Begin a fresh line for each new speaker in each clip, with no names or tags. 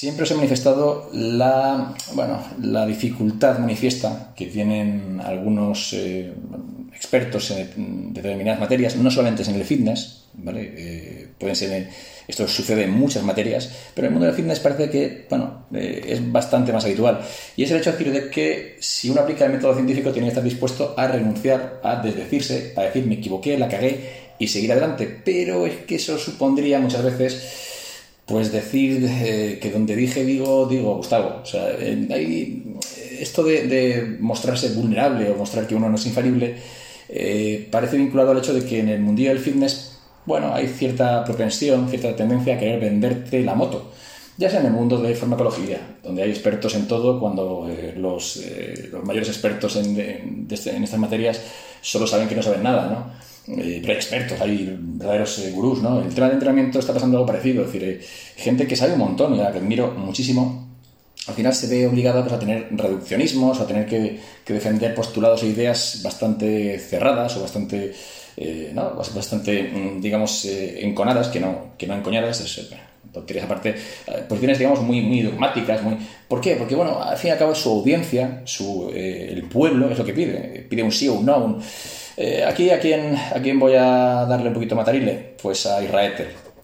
Siempre os he manifestado la, bueno, la dificultad manifiesta que tienen algunos eh, expertos en determinadas materias, no solamente en el fitness, ¿vale? Eh, pueden ser, esto sucede en muchas materias, pero en el mundo del fitness parece que, bueno, eh, es bastante más habitual. Y es el hecho de decir de que si uno aplica el método científico tiene que estar dispuesto a renunciar, a desdecirse, a decir me equivoqué, la cagué y seguir adelante. Pero es que eso supondría muchas veces pues decir eh, que donde dije digo, digo Gustavo. O sea, hay esto de, mostrarse vulnerable o mostrar que uno no es infalible eh, parece vinculado al hecho de que en el mundillo del fitness, bueno, hay cierta propensión, cierta tendencia a querer venderte la moto. Ya sea en el mundo de farmacología, donde hay expertos en todo, cuando eh, los, los, mayores expertos en, este, en estas materias solo saben que no saben nada, ¿no? eh, expertos, hay verdaderos eh, gurús, ¿no? El tema de entrenamiento está pasando algo parecido, es decir, eh, gente que sabe un montón y a la que admiro muchísimo, al final se ve obligada pues, a tener reduccionismos, a tener que, defender postulados e ideas bastante cerradas o bastante, eh, ¿no? bastante mm, digamos, enconadas, que no, que no encoñadas, es, tonterías aparte, posiciones, digamos, muy, muy dogmáticas, muy... ¿Por qué? Porque, bueno, al fin y al cabo su audiencia, su, el pueblo es lo que pide, pide un sí o un no, un eh, aquí, ¿a quién, ¿a quién voy a darle un poquito matarile? Pues a Israel,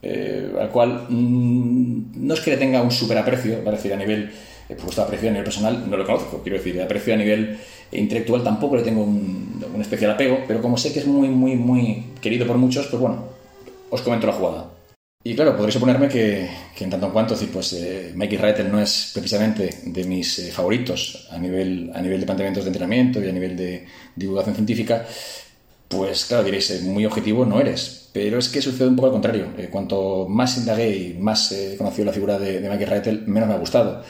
eh, al cual mm, no es que le tenga un super aprecio, ¿vale? decir, a nivel, eh, pues aprecio a nivel personal no lo conozco, quiero decir, aprecio a nivel intelectual tampoco le tengo un, especial apego, pero como sé que es muy, muy, muy querido por muchos, pues bueno, os comento la jugada. Y claro, podréis suponerme que, en tanto en cuanto, pues eh, Mikey Reiter no es precisamente de mis favoritos a nivel, a nivel de planteamientos de entrenamiento y a nivel de divulgación científica, pues claro, diréis, eh, muy objetivo no eres. Pero es que sucede un poco al contrario. Eh, cuanto más indagué y más he conocido la figura de, de Michael Reitel, menos me ha gustado.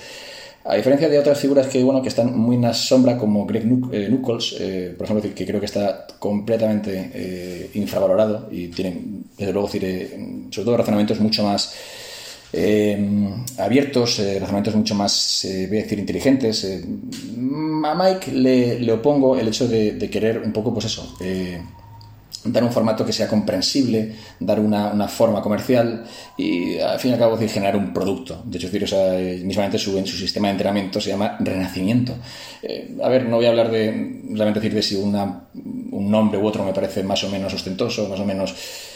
A diferencia de otras figuras que, bueno, que están muy en la sombra, como Greg eh, Nuckols, por ejemplo, que creo que está completamente infravalorado y tiene, desde luego, sobre todo razonamientos mucho más abiertos, razonamientos mucho más, voy a decir, inteligentes. A Mike le, opongo el hecho de, querer un poco, pues eso, eh, dar un formato que sea comprensible, dar una, forma comercial y al fin y al cabo generar un producto. De hecho, decir, o sea, mismamente su, su sistema de entrenamiento se llama Renacimiento. Eh, a ver, no voy a hablar de realmente decir de si una, un nombre u otro me parece más o menos ostentoso, más o menos...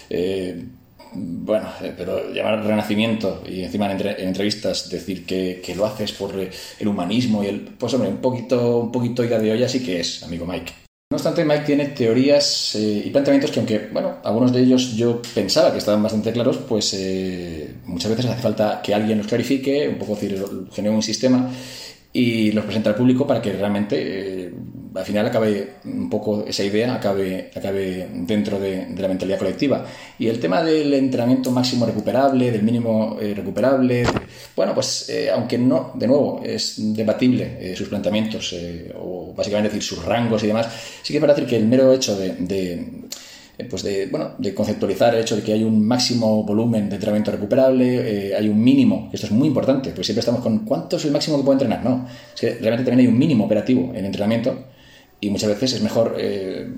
Eh, bueno, eh, pero llamar renacimiento y encima en, entrevistas decir que, lo haces por el humanismo y el... Pues hombre, un poquito, un poquito ida de olla sí que es, amigo Mike. No obstante, Mike tiene teorías eh, y planteamientos que, aunque, bueno, algunos de ellos yo pensaba que estaban bastante claros, pues eh, muchas veces hace falta que alguien los clarifique, un poco decir, genere un sistema y los presenta al público para que realmente al final acabe un poco esa idea, acabe, acabe dentro de, la mentalidad colectiva. Y el tema del entrenamiento máximo recuperable, del mínimo eh, recuperable, bueno, pues eh, aunque no, de nuevo, es debatible eh, sus planteamientos o básicamente decir sus rangos y demás, sí que para decir que el mero hecho de, pues de, bueno, de conceptualizar el hecho de que hay un máximo volumen de entrenamiento recuperable, hay un mínimo, esto es muy importante, pues siempre estamos con cuánto es el máximo que puedo entrenar, no, es que realmente también hay un mínimo operativo en entrenamiento y muchas veces es mejor, eh,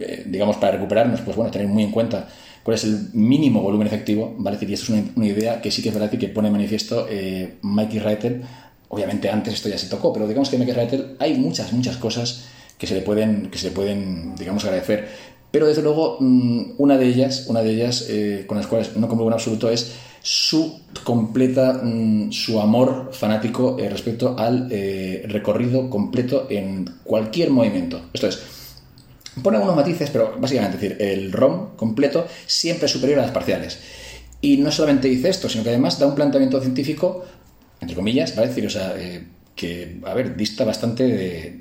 eh, digamos, para recuperarnos, pues bueno, tener muy en cuenta cuál es el mínimo volumen efectivo, ¿vale? Y esto es una, idea que sí que es verdad que pone en manifiesto eh, Mikey Reiter. Obviamente antes esto ya se tocó, pero digamos que Mikey Reiter hay muchas, muchas cosas que se le pueden, que se le pueden digamos, agradecer. Pero desde luego, mm, una de ellas, una de ellas con las cuales no como en absoluto es su completa, mm, su amor fanático eh, respecto al eh, recorrido completo en cualquier movimiento. Esto es, pone algunos matices, pero básicamente decir, el ROM completo siempre es superior a las parciales. Y no solamente dice esto, sino que además da un planteamiento científico, entre comillas, ¿vale? decir, o sea, eh, que, a ver, dista bastante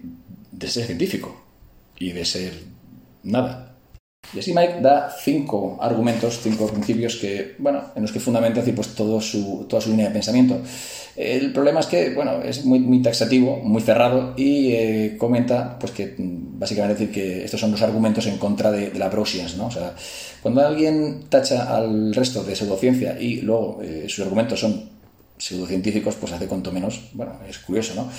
de ser científico y de ser nada. Y así Mike da cinco argumentos, cinco principios que, bueno, en los que fundamenta pues, todo su, toda su línea de pensamiento. El problema es que, bueno, es muy, taxativo, muy cerrado y eh, comenta, pues que básicamente decir que estos son los argumentos en contra de, la proscience, ¿no? O sea, cuando alguien tacha al resto de pseudociencia y luego eh, sus argumentos son pseudocientíficos, pues hace cuanto menos, bueno, es curioso, ¿no?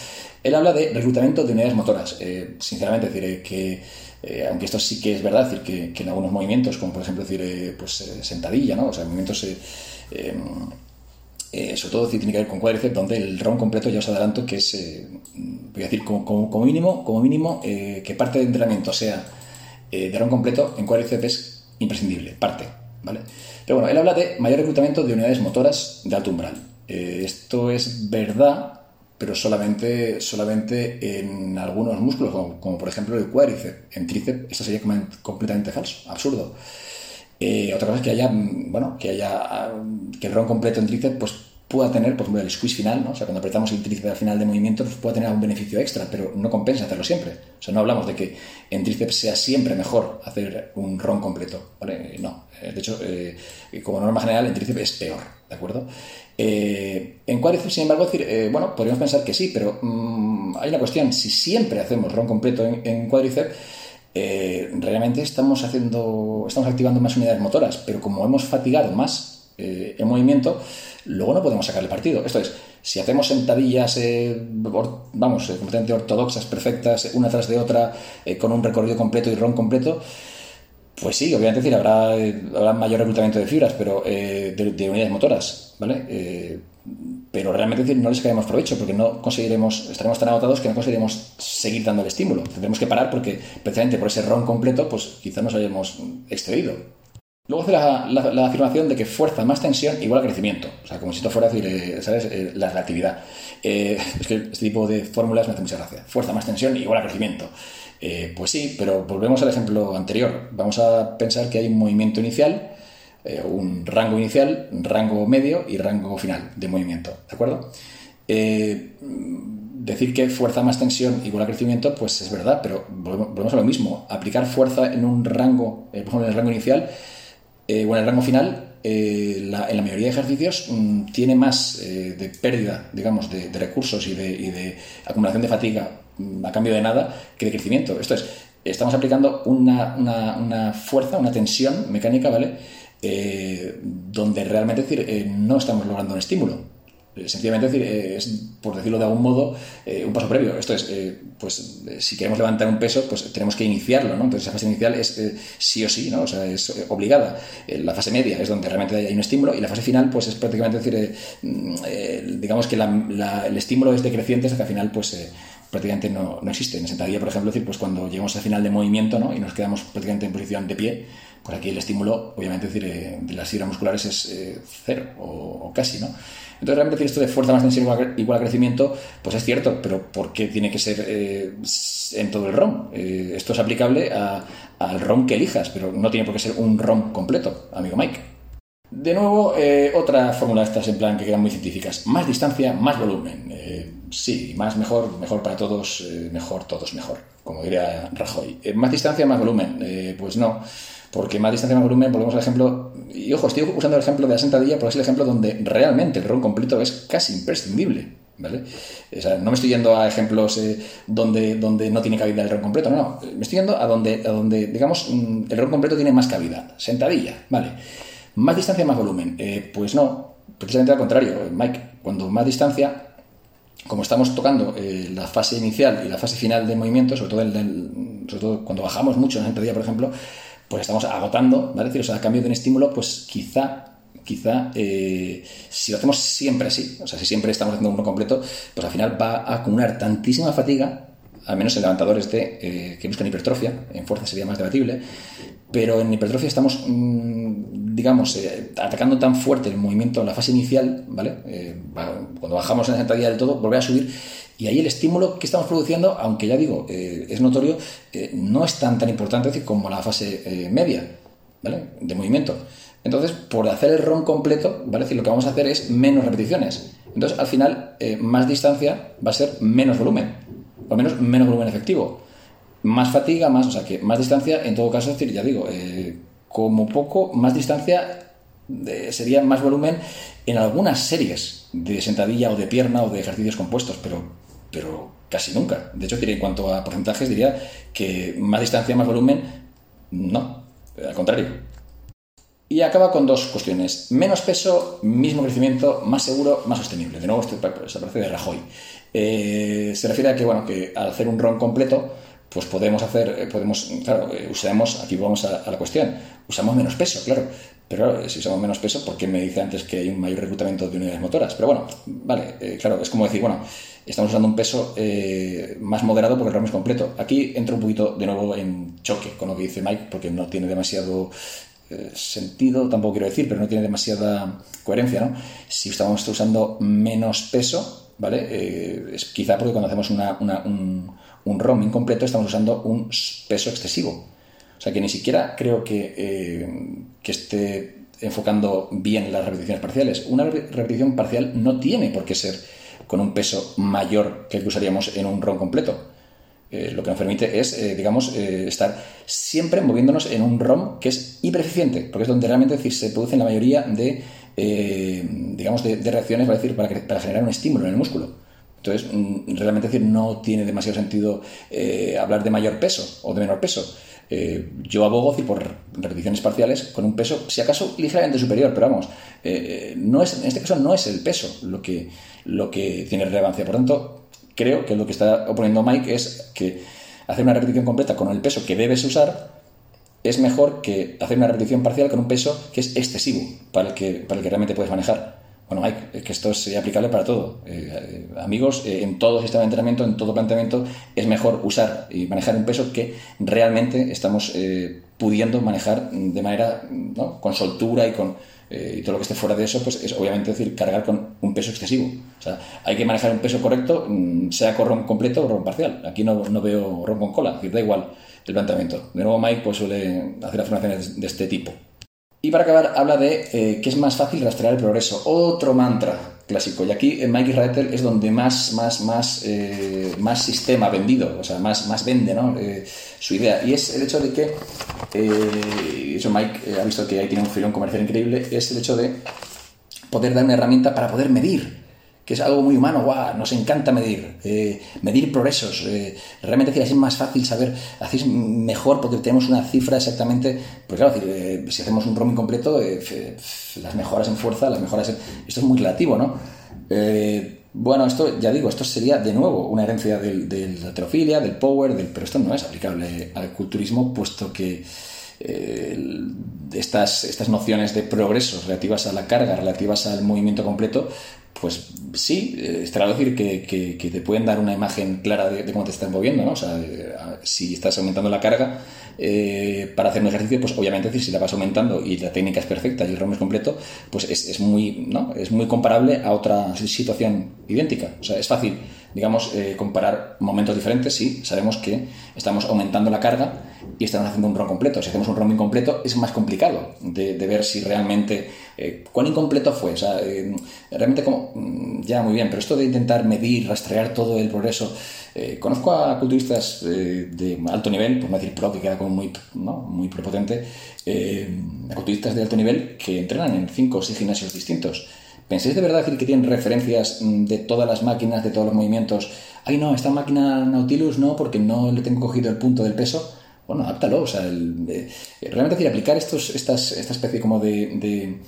Él habla de reclutamiento de unidades motoras. Eh, sinceramente, decir que eh, aunque esto sí que es verdad, decir que, en algunos movimientos, como por ejemplo decir, eh, pues, sentadilla, ¿no? o sea, movimientos eh, sobre todo si tiene que ver con cuádriceps, donde el ROM completo ya os adelanto que es, voy a decir, como, mínimo, como mínimo que parte de entrenamiento sea de ROM completo en cuádriceps es imprescindible, parte, ¿vale? Pero bueno, él habla de mayor reclutamiento de unidades motoras de alto umbral. Esto es verdad, pero solamente, solamente en algunos músculos, como, por ejemplo el cuádriceps. En tríceps esto sería completamente falso, absurdo. Eh, otra cosa es que haya, bueno, que haya que el ron completo en tríceps pues pueda tener, por ejemplo, el squeeze final. O sea, cuando apretamos el tríceps al final de movimiento, pues pueda tener algún beneficio extra, pero no compensa hacerlo siempre. O sea, no hablamos de que en tríceps sea siempre mejor hacer un ron completo, ¿vale? No. Eh, de hecho, eh, como norma general, en tríceps es peor, ¿de acuerdo? en cuádriceps, sin embargo, bueno, podríamos pensar que sí, pero mm, hay una cuestión. Si siempre hacemos ron completo en, cuádriceps, eh, realmente estamos haciendo, estamos activando más unidades motoras, pero como hemos fatigado más eh, el movimiento, luego no podemos sacarle partido. Esto es, si hacemos sentadillas, eh, vamos, completamente ortodoxas, perfectas, una tras de otra, con un recorrido completo y ron completo, pues sí, obviamente decir, habrá, habrá mayor reclutamiento de fibras, pero de, de, unidades motoras, ¿vale? pero realmente decir, no les sacaremos provecho porque no conseguiremos, estaremos tan agotados que no conseguiremos seguir dando el estímulo. Tendremos que parar porque precisamente por ese ron completo, pues quizás nos hayamos excedido. Luego hace la, afirmación de que fuerza más tensión igual a crecimiento. O sea, como si esto fuera decir, eh, ¿sabes? Eh, la relatividad. Eh, es que este tipo de fórmulas me hace mucha gracia. Fuerza más tensión igual a crecimiento. pues sí, pero volvemos al ejemplo anterior. Vamos a pensar que hay un movimiento inicial eh, un rango inicial, rango medio y rango final de movimiento, ¿de acuerdo? Eh, decir que fuerza más tensión igual a crecimiento, pues es verdad, pero volvemos a lo mismo. Aplicar fuerza en un rango, eh, por ejemplo, en el rango inicial o en el rango final, en la mayoría de ejercicios mm, tiene más de pérdida, digamos, de, recursos y de, acumulación de fatiga mm, a cambio de nada que de crecimiento. Esto es, estamos aplicando una, una fuerza, una tensión mecánica, ¿vale? Eh, donde realmente decir, eh, no estamos logrando un estímulo. Eh, sencillamente decir, es, por decirlo de algún modo, un paso previo. Esto es, pues si queremos levantar un peso, pues tenemos que iniciarlo, ¿no? Entonces esa fase inicial es sí o sí, ¿no? O sea, es obligada. la fase media es donde realmente hay un estímulo y la fase final, pues es prácticamente decir, mm, digamos que el estímulo es decreciente hasta que al final, pues prácticamente no, no existe. En sentadilla, por ejemplo, decir, pues cuando llegamos al final de movimiento ¿no? y nos quedamos prácticamente en posición de pie, por aquí el estímulo, obviamente, decir, eh, de las fibras musculares es eh, cero o, casi, ¿no? Entonces, realmente decir esto de fuerza más tensión igual a, crecimiento, pues es cierto, pero ¿por qué tiene que ser eh, en todo el ROM? esto es aplicable al ROM que elijas, pero no tiene por qué ser un ROM completo, amigo Mike. De nuevo, otra fórmula de estas en plan que quedan muy científicas. Más distancia, más volumen. sí, más mejor, mejor para todos, mejor todos mejor, como diría Rajoy. más distancia, más volumen. pues no porque más distancia, más volumen, volvemos al ejemplo, y ojo, estoy usando el ejemplo de la sentadilla porque es el ejemplo donde realmente el ron completo es casi imprescindible. ¿Vale? O sea, no me estoy yendo a ejemplos eh, donde, donde no tiene cabida el ron completo, no, no, me estoy yendo a donde, a donde digamos, mm, el ron completo tiene más cabida. Sentadilla, ¿vale? Más distancia, más volumen. Eh, pues no, precisamente al contrario, Mike, cuando más distancia, como estamos tocando eh, la fase inicial y la fase final del movimiento, sobre todo, sobre todo cuando bajamos mucho en la sentadilla, por ejemplo, pues estamos agotando, ¿vale? decir, o sea, a cambio de un estímulo, pues quizá, quizá, eh, si lo hacemos siempre así, o sea, si siempre estamos haciendo uno completo, pues al final va a acumular tantísima fatiga, al menos en levantadores de, eh, que buscan hipertrofia, en fuerza sería más debatible, pero en hipertrofia estamos, mm, digamos, eh, atacando tan fuerte el movimiento en la fase inicial, ¿vale? cuando bajamos en la sentadilla del todo, volver a subir y ahí el estímulo que estamos produciendo, aunque ya digo, eh, es notorio, eh, no es tan, tan importante como la fase eh, media ¿vale? de movimiento. Entonces, por hacer el RON completo, ¿vale? decir, lo que vamos a hacer es menos repeticiones. Entonces, al final, más distancia va a ser menos volumen, o menos menos volumen efectivo. Más fatiga, más, o sea que más distancia, en todo caso, es decir, ya digo, como poco, más distancia sería más volumen en algunas series de sentadilla o de pierna o de ejercicios compuestos, pero pero casi nunca. De hecho, en cuanto a porcentajes, diría que más distancia, más volumen, no, al contrario. Y acaba con dos cuestiones. Menos peso, mismo crecimiento, más seguro, más sostenible. De nuevo, esto aparece de Rajoy. Eh, se refiere a que, bueno, que al hacer un RON completo, pues podemos hacer, eh, podemos, claro, eh, usamos, aquí vamos a, la cuestión, usamos menos peso, claro, Pero si usamos menos peso, ¿por qué me dice antes que hay un mayor reclutamiento de unidades motoras? Pero bueno, vale, claro, es como decir, bueno, estamos usando un peso eh, más moderado porque el ROM es completo. Aquí entro un poquito de nuevo en choque con lo que dice Mike, porque no tiene demasiado eh, sentido, tampoco quiero decir, pero no tiene demasiada coherencia, ¿no? Si estamos usando menos peso, ¿vale? es quizá porque cuando hacemos un, un ROM incompleto estamos usando un peso excesivo. O sea que ni siquiera creo que, eh, que esté enfocando bien las repeticiones parciales. Una repetición parcial no tiene por qué ser con un peso mayor que el que usaríamos en un ROM completo. Eh, lo que nos permite es, eh, digamos, estar siempre moviéndonos en un ROM que es hipereficiente, porque es donde realmente se producen la mayoría de, digamos, de, reacciones para, decir, para, generar un estímulo en el músculo. Entonces, mm, realmente decir, no tiene demasiado sentido hablar de mayor peso o de menor peso. Eh, yo abogo por repeticiones parciales con un peso, si acaso, ligeramente superior, pero vamos, eh, no es, en este caso no es el peso lo que, lo que tiene relevancia. Por tanto, creo que lo que está oponiendo Mike es que hacer una repetición completa con el peso que debes usar es mejor que hacer una repetición parcial con un peso que es excesivo para el que, para el que realmente puedes manejar. Bueno, Mike, que esto sería aplicable para todo. Eh, eh, amigos, eh, en todo sistema de entrenamiento, en todo planteamiento, es mejor usar y manejar un peso que realmente estamos pudiendo manejar de manera, con soltura y con y todo lo que esté fuera de eso, pues es obviamente decir, cargar con un peso excesivo. O sea, hay que manejar un peso correcto, mm, sea con ROM completo o ROM parcial. Aquí no, no veo ROM con cola, da igual el planteamiento. De nuevo, Mike pues, suele hacer afirmaciones de este tipo. Y para acabar, habla de eh, que es más fácil rastrear el progreso. Otro mantra clásico. Y aquí en Mike Israel es donde más, más, más, eh, más sistema vendido, o sea, más, más vende ¿no? Eh, su idea. Y es el hecho de que, eso Mike ha visto que ahí tiene un filón comercial increíble, es el hecho de poder dar una herramienta para poder medir que es algo muy humano, guau, nos encanta medir, eh, medir progresos, eh, realmente es más fácil saber, así es mejor porque tenemos una cifra exactamente, pues claro, eh, si hacemos un roaming completo, las mejoras en fuerza, las mejoras en... Esto es muy relativo, ¿no? bueno, esto ya digo, esto sería de nuevo una herencia de la heterofilia, del power, del, pero esto no es aplicable al culturismo, puesto que estas, estas nociones de progreso relativas a la carga, relativas al movimiento completo, pues sí, eh, estará decir que, que, te pueden dar una imagen clara de, cómo te estás moviendo, ¿no? O sea, si estás aumentando la carga eh, para hacer un ejercicio, pues obviamente si la vas aumentando y la técnica es perfecta y el ROM es completo, pues es, es, muy, ¿no? es muy comparable a otra situación idéntica. O sea, es fácil, digamos, comparar momentos diferentes si sabemos que estamos aumentando la carga y estamos haciendo un ROM completo. Si hacemos un ROM incompleto es más complicado de, ver si realmente eh, ¿Cuán incompleto fue? O eh, realmente como, mm, ya muy bien, pero esto de intentar medir, rastrear todo el progreso, eh, conozco a culturistas de alto nivel, por no decir pro, que queda como muy, muy prepotente, a culturistas de alto nivel que entrenan en cinco o seis gimnasios distintos. ¿Pensáis de verdad que tienen referencias mm, de todas las máquinas, de todos los movimientos? Ay, no, esta máquina Nautilus no, porque no le tengo cogido el punto del peso bueno, áptalo. O sea, realmente decir, aplicar estos, estas, esta especie como de,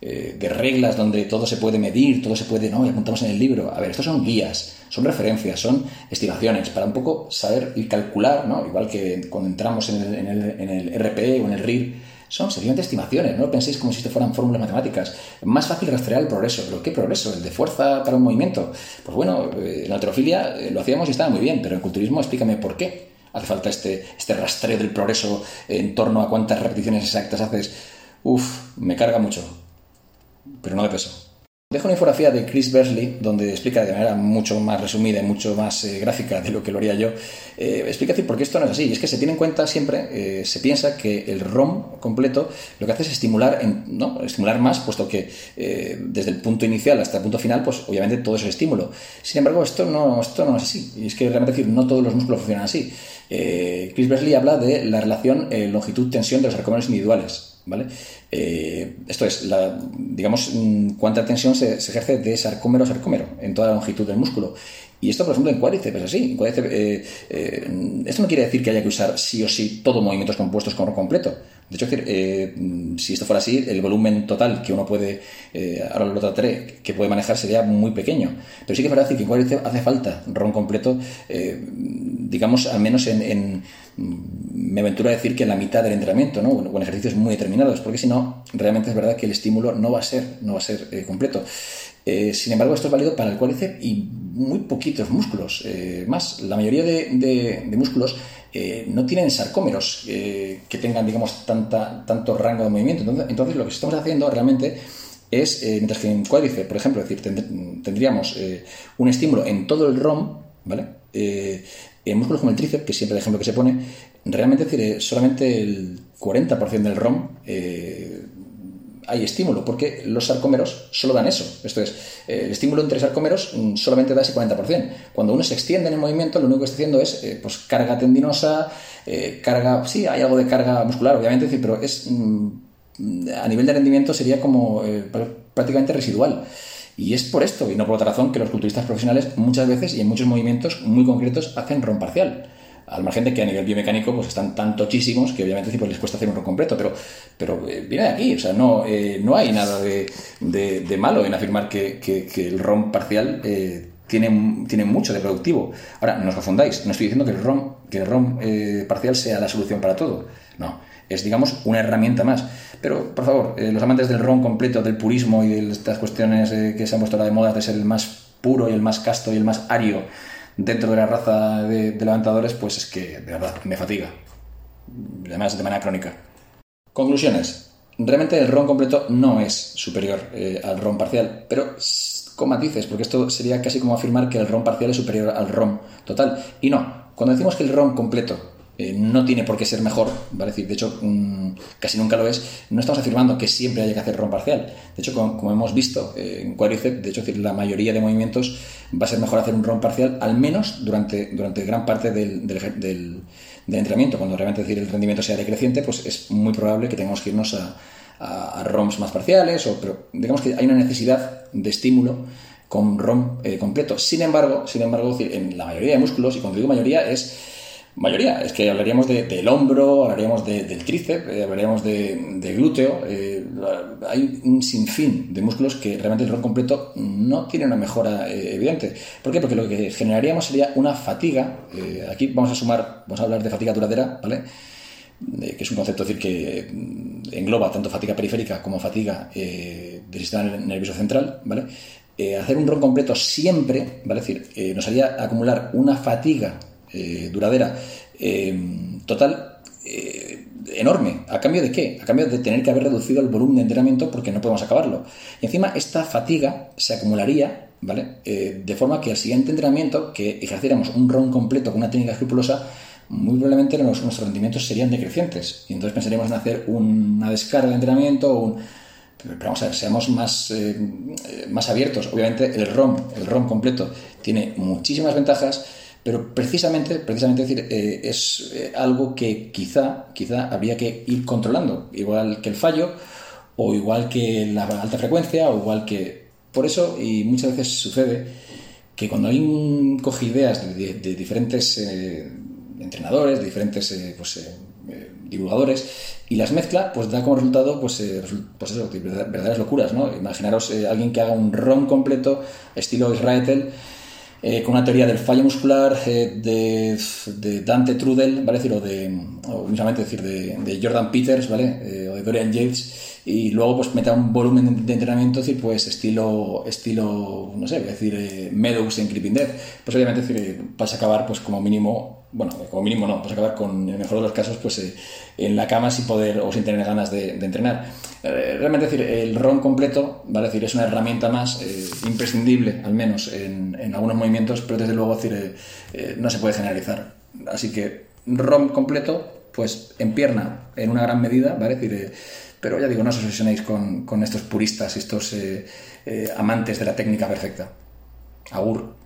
eh, de, reglas donde todo se puede medir, todo se puede, no, y apuntamos en el libro. A ver, estos son guías, son referencias, son estimaciones, para un poco saber y calcular, ¿no? Igual que cuando entramos en el, en el, en el RP o en el RIR, son sencillamente estimaciones, no penséis como si esto fueran fórmulas matemáticas. Más fácil rastrear el progreso, pero ¿qué progreso? ¿El de fuerza para un movimiento? Pues bueno, eh, en la alterofilia eh, lo hacíamos y estaba muy bien, pero en culturismo explícame por qué hace falta este, este rastreo del progreso en torno a cuántas repeticiones exactas haces. Uf, me carga mucho, pero no de peso. Dejo una infografía de Chris Bersley, donde explica de manera mucho más resumida y mucho más eh, gráfica de lo que lo haría yo. Eh, explica decir por qué esto no es así. Y es que se tiene en cuenta siempre, eh, se piensa que el ROM completo lo que hace es estimular, ¿no? estimular más, puesto que desde el punto inicial hasta el punto final, pues obviamente todo es estímulo. Sin embargo, esto no, esto no es así. Y es que realmente decir, no todos los músculos funcionan así. Chris Bersley habla de la relación longitud-tensión de los sarcómeros individuales. ¿Vale? Eh, esto es, la, digamos, mm, cuánta tensión se, ejerce de sarcómero a sarcómero en toda la longitud del músculo. Y esto, por ejemplo, en cuádriceps es así. Eh, eh, esto no quiere decir que haya que usar sí o sí todos movimientos compuestos con completo. De hecho, si esto fuera así, el volumen total que uno puede, ahora lo trataré, que puede manejar sería muy pequeño. Pero sí que es verdad que en cuádriceps hace falta ron completo, digamos, al menos en me aventuro a decir que la mitad del entrenamiento, ¿no? Con ejercicios muy determinados, porque si no, realmente es verdad que el estímulo no va a ser, no va a ser eh, completo. Eh, sin embargo, esto es válido para el cuádriceps y muy poquitos músculos. Eh, más, la mayoría de, músculos no tienen sarcómeros que tengan, digamos, tanta, tanto rango de movimiento. Entonces, entonces, lo que estamos haciendo realmente es, mientras que en cuádriceps, por ejemplo, decir, tendríamos un estímulo en todo el ROM, ¿vale? En músculos como el tríceps, que siempre el ejemplo que se pone, realmente decir, eh, solamente el 40% del ROM eh, hay estímulo, porque los sarcómeros solo dan eso. Esto es, eh, el estímulo entre sarcómeros mm, solamente da ese 40%. Cuando uno se extiende en el movimiento, lo único que está haciendo es pues, carga tendinosa, carga, sí, hay algo de carga muscular, obviamente, pero es mm, a nivel de rendimiento sería como prácticamente residual. Y es por esto, y no por otra razón, que los culturistas profesionales muchas veces y en muchos movimientos muy concretos hacen ron parcial. Al margen de que a nivel biomecánico pues están tan tochísimos que obviamente pues, les cuesta hacer un ron completo, pero, pero eh, viene de aquí, o sea, no, eh, no hay nada de, de, malo en afirmar que, que, el ron parcial eh, tiene, tiene, mucho de productivo. Ahora, no os confundáis, no estoy diciendo que el ron, que el ron parcial sea la solución para todo, no es, digamos, una herramienta más. Pero, por favor, eh, los amantes del ron completo, del purismo y de estas cuestiones eh, que se han puesto ahora de moda de ser el más puro y el más casto y el más ario dentro de la raza de, levantadores, pues es que, de verdad, me fatiga. Además, de manera crónica. Conclusiones. Realmente el ron completo no es superior eh, al ron parcial, pero con matices, porque esto sería casi como afirmar que el ron parcial es superior al ron total. Y no, cuando decimos que el ron completo eh, no tiene por qué ser mejor, ¿vale? decir, de hecho, casi nunca lo es. No estamos afirmando que siempre haya que hacer ron parcial. De hecho, como, hemos visto eh, en cuádriceps, de hecho, la mayoría de movimientos va a ser mejor hacer un ron parcial, al menos durante, durante gran parte del, del, entrenamiento. Cuando realmente decir, el rendimiento sea decreciente, pues es muy probable que tengamos que irnos a, a, ROMs más parciales, o, pero digamos que hay una necesidad de estímulo con ROM eh, completo. Sin embargo, sin embargo, en la mayoría de músculos, y cuando digo mayoría es mayoría. Es que hablaríamos del hombro, hablaríamos del tríceps, eh, hablaríamos de, glúteo. Eh, hay un sinfín de músculos que realmente el rol completo no tiene una mejora eh, evidente. ¿Por qué? Porque lo que generaríamos sería una fatiga. aquí vamos a sumar, vamos a hablar de fatiga duradera, ¿vale? que es un concepto que mm, engloba tanto fatiga periférica como fatiga del sistema nervioso central, ¿vale? hacer un rol completo siempre, ¿vale? Decir, nos haría acumular una fatiga eh, duradera, eh, total, eh, enorme. ¿A cambio de qué? A cambio de tener que haber reducido el volumen de entrenamiento porque no podemos acabarlo. Y encima esta fatiga se acumularía, ¿vale? de forma que al siguiente entrenamiento, que ejerciéramos un ron completo con una técnica escrupulosa, muy probablemente nuestros rendimientos serían decrecientes. Y entonces pensaríamos en hacer una descarga de entrenamiento o un... Pero vamos a ver, seamos más, más abiertos. Obviamente el ROM, el ROM completo, tiene muchísimas ventajas pero precisamente, precisamente decir, eh, es eh, algo que quizá, quizá habría que ir controlando, igual que el fallo, o igual que la alta frecuencia, o igual que... Por eso, y muchas veces sucede, que cuando hay un coge ideas de, diferentes eh, entrenadores, de diferentes pues, divulgadores, y las mezcla, pues da como resultado pues, pues verdaderas locuras, ¿no? Imaginaros alguien que haga un ron completo, estilo Israel eh, con una teoría del fallo muscular eh, de, Dante Trudel, ¿vale? Decir, o de, o decir, de, Jordan Peters, ¿vale? Eh, o de Dorian Yates, y luego pues meta un volumen de entrenamiento, decir, pues estilo, estilo, no sé, decir, Meadows en Creeping Death, pues obviamente decir, vas a acabar pues como mínimo bueno, como mínimo no, pues acabar con, en el mejor de los casos, pues eh, en la cama sin poder o sin tener ganas de, entrenar. Eh, realmente decir, el ROM completo, vale decir, es una herramienta más eh, imprescindible, al menos en, algunos movimientos, pero desde luego decir, no se puede generalizar. Así que ROM completo, pues en pierna, en una gran medida, ¿vale? decir, pero ya digo, no os obsesionéis con, con estos puristas, estos amantes de la técnica perfecta. Agur.